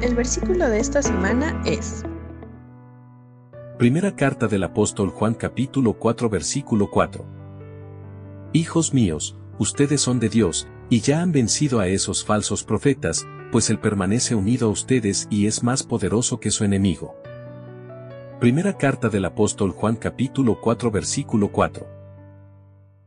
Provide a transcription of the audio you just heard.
El versículo de esta semana es Primera carta del apóstol Juan capítulo 4 versículo 4. Hijos míos, ustedes son de Dios, y ya han vencido a esos falsos profetas, pues Él permanece unido a ustedes y es más poderoso que su enemigo. Primera carta del apóstol Juan capítulo 4 versículo 4.